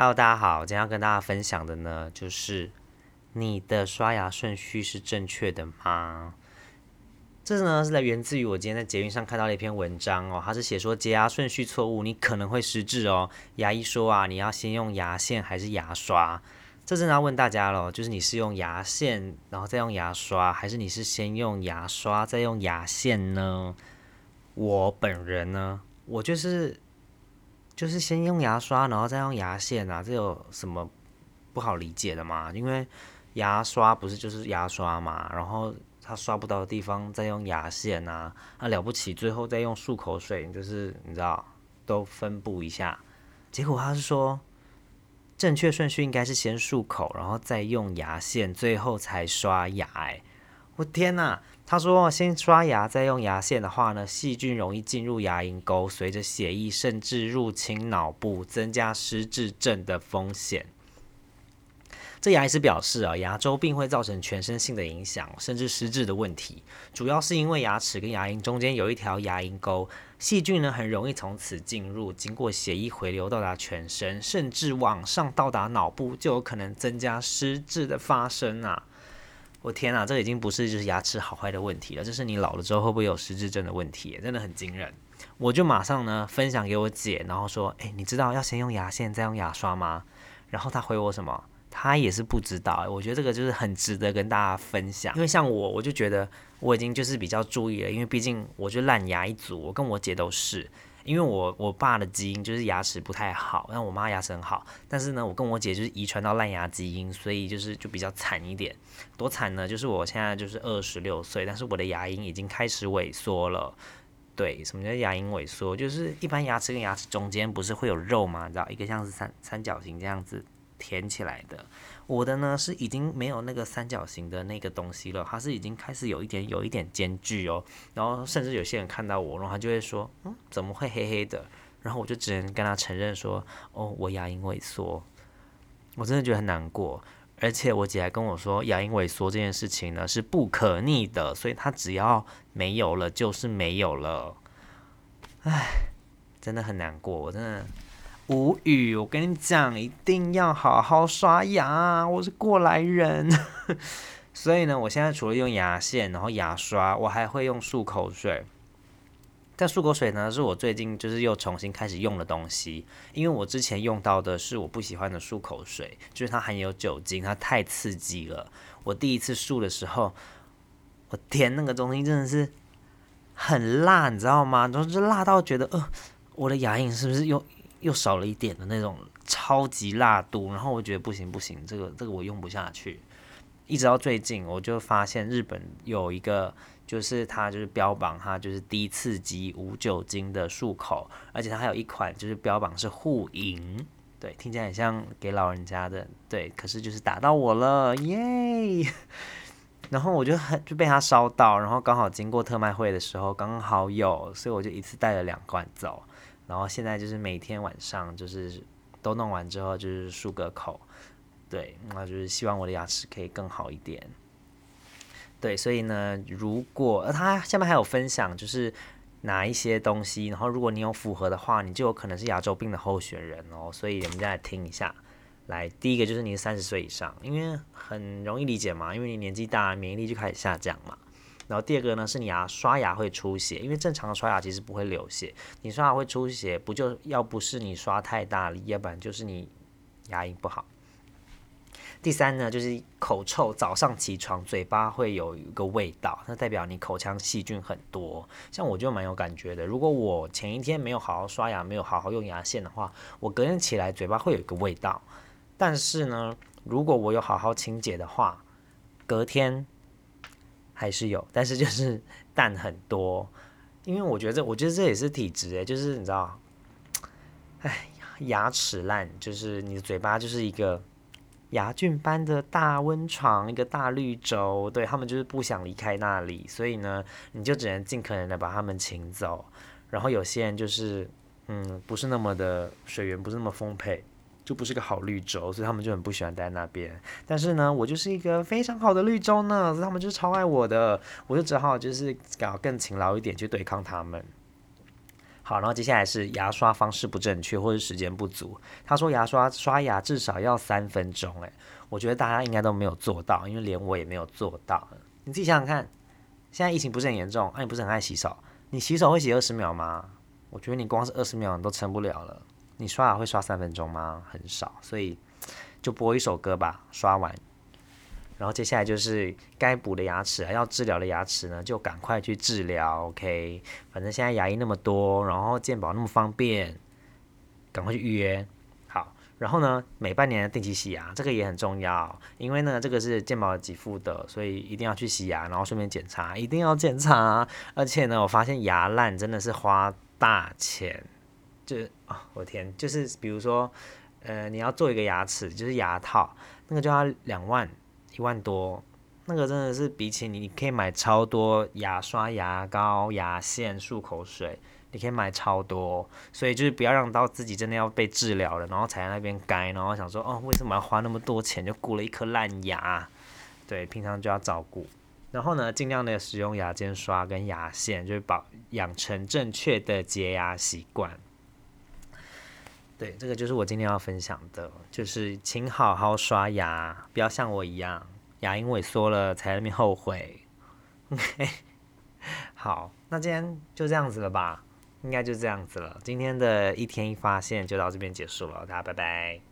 Hello，大家好，今天要跟大家分享的呢，就是你的刷牙顺序是正确的吗？这呢是来源自于我今天在捷运上看到了一篇文章哦，它是写说洁牙顺序错误，你可能会失智哦。牙医说啊，你要先用牙线还是牙刷？这真的要问大家了，就是你是用牙线，然后再用牙刷，还是你是先用牙刷再用牙线呢？我本人呢，我就是就是先用牙刷，然后再用牙线啊，这有什么不好理解的吗？因为牙刷不是就是牙刷嘛，然后。他刷不到的地方，再用牙线啊，那了不起，最后再用漱口水，就是你知道，都分布一下。结果他是说，正确顺序应该是先漱口，然后再用牙线，最后才刷牙。哎，我天哪！他说先刷牙再用牙线的话呢，细菌容易进入牙龈沟，随着血液甚至入侵脑部，增加失智症的风险。这牙医师表示啊，牙周病会造成全身性的影响，甚至失智的问题。主要是因为牙齿跟牙龈中间有一条牙龈沟，细菌呢很容易从此进入，经过血液回流到达全身，甚至往上到达脑部，就有可能增加失智的发生啊！我天啊，这已经不是就是牙齿好坏的问题了，这是你老了之后会不会有失智症的问题，真的很惊人。我就马上呢分享给我姐，然后说：“哎，你知道要先用牙线再用牙刷吗？”然后她回我什么？她也是不知道，我觉得这个就是很值得跟大家分享。因为像我，我就觉得我已经就是比较注意了，因为毕竟我就烂牙一族，我跟我姐都是。因为我我爸的基因就是牙齿不太好，然后我妈牙齿很好。但是呢，我跟我姐就是遗传到烂牙基因，所以就是就比较惨一点。多惨呢？就是我现在就是二十六岁，但是我的牙龈已经开始萎缩了。对，什么叫牙龈萎缩？就是一般牙齿跟牙齿中间不是会有肉吗？你知道，一个像是三三角形这样子。填起来的，我的呢是已经没有那个三角形的那个东西了，它是已经开始有一点有一点间距哦，然后甚至有些人看到我，然后他就会说，嗯，怎么会黑黑的？然后我就只能跟他承认说，哦，我牙龈萎缩，我真的觉得很难过，而且我姐还跟我说，牙龈萎缩这件事情呢是不可逆的，所以它只要没有了就是没有了，唉，真的很难过，我真的。无语，我跟你讲，一定要好好刷牙。我是过来人，所以呢，我现在除了用牙线，然后牙刷，我还会用漱口水。但漱口水呢，是我最近就是又重新开始用的东西，因为我之前用到的是我不喜欢的漱口水，就是它含有酒精，它太刺激了。我第一次漱的时候，我天，那个东西真的是很辣，你知道吗？然后就辣到觉得，呃，我的牙龈是不是又？又少了一点的那种超级辣度，然后我觉得不行不行，这个这个我用不下去。一直到最近，我就发现日本有一个，就是它就是标榜它就是低刺激无酒精的漱口，而且它还有一款就是标榜是护龈，对，听起来很像给老人家的，对，可是就是打到我了，耶！然后我就很就被它烧到，然后刚好经过特卖会的时候刚好有，所以我就一次带了两罐走。然后现在就是每天晚上就是都弄完之后就是漱个口，对，那就是希望我的牙齿可以更好一点。对，所以呢，如果他下面还有分享，就是哪一些东西，然后如果你有符合的话，你就有可能是牙周病的候选人哦。所以我们再来听一下，来，第一个就是你三十岁以上，因为很容易理解嘛，因为你年纪大，免疫力就开始下降嘛。然后第二个呢，是你牙刷牙会出血，因为正常的刷牙其实不会流血，你刷牙会出血，不就要不是你刷太大力，要不然就是你牙龈不好。第三呢，就是口臭，早上起床嘴巴会有一个味道，那代表你口腔细菌很多。像我就蛮有感觉的，如果我前一天没有好好刷牙，没有好好用牙线的话，我隔天起来嘴巴会有一个味道。但是呢，如果我有好好清洁的话，隔天。还是有，但是就是 淡很多，因为我觉得，我觉得这也是体质诶，就是你知道，哎，牙齿烂，就是你的嘴巴就是一个牙菌般的大温床，一个大绿洲，对他们就是不想离开那里，所以呢，你就只能尽可能的把他们请走，然后有些人就是，嗯，不是那么的水源不是那么丰沛。就不是个好绿洲，所以他们就很不喜欢待在那边。但是呢，我就是一个非常好的绿洲呢，所以他们就是超爱我的。我就只好就是搞更勤劳一点去对抗他们。好，然后接下来是牙刷方式不正确或者时间不足。他说牙刷刷牙至少要三分钟，诶，我觉得大家应该都没有做到，因为连我也没有做到。你自己想想看，现在疫情不是很严重，那你不是很爱洗手？你洗手会洗二十秒吗？我觉得你光是二十秒你都撑不了了。你刷牙会刷三分钟吗？很少，所以就播一首歌吧，刷完。然后接下来就是该补的牙齿，要治疗的牙齿呢，就赶快去治疗。OK，反正现在牙医那么多，然后健保那么方便，赶快去预约。好，然后呢，每半年定期洗牙，这个也很重要，因为呢，这个是健保给付的，所以一定要去洗牙，然后顺便检查，一定要检查。而且呢，我发现牙烂真的是花大钱，就啊，我天，就是比如说，呃，你要做一个牙齿，就是牙套，那个就要两万。一万多，那个真的是比起你，你可以买超多牙刷、牙膏、牙线、漱口水，你可以买超多。所以就是不要让到自己真的要被治疗了，然后才在那边该，然后想说哦，为什么要花那么多钱就顾了一颗烂牙？对，平常就要照顾。然后呢，尽量的使用牙间刷跟牙线，就是保养成正确的洁牙习惯。对，这个就是我今天要分享的，就是请好好刷牙，不要像我一样牙龈萎缩了才那边后悔。OK，好，那今天就这样子了吧？应该就这样子了。今天的一天一发现就到这边结束了，大家拜拜。